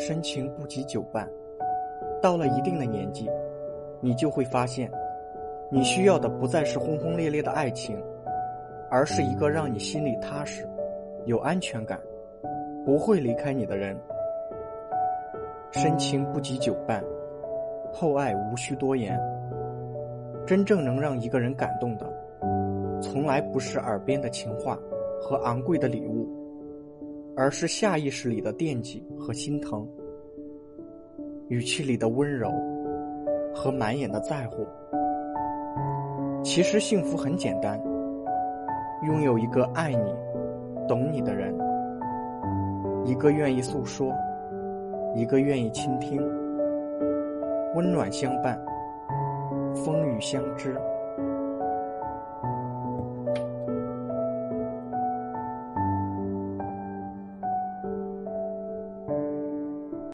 深情不及久伴。到了一定的年纪，你就会发现，你需要的不再是轰轰烈烈的爱情，而是一个让你心里踏实、有安全感、不会离开你的人。深情不及久伴，厚爱无需多言。真正能让一个人感动的，从来不是耳边的情话和昂贵的礼物，而是下意识里的惦记和心疼，语气里的温柔和满眼的在乎。其实幸福很简单，拥有一个爱你、懂你的人，一个愿意诉说。一个愿意倾听，温暖相伴，风雨相知。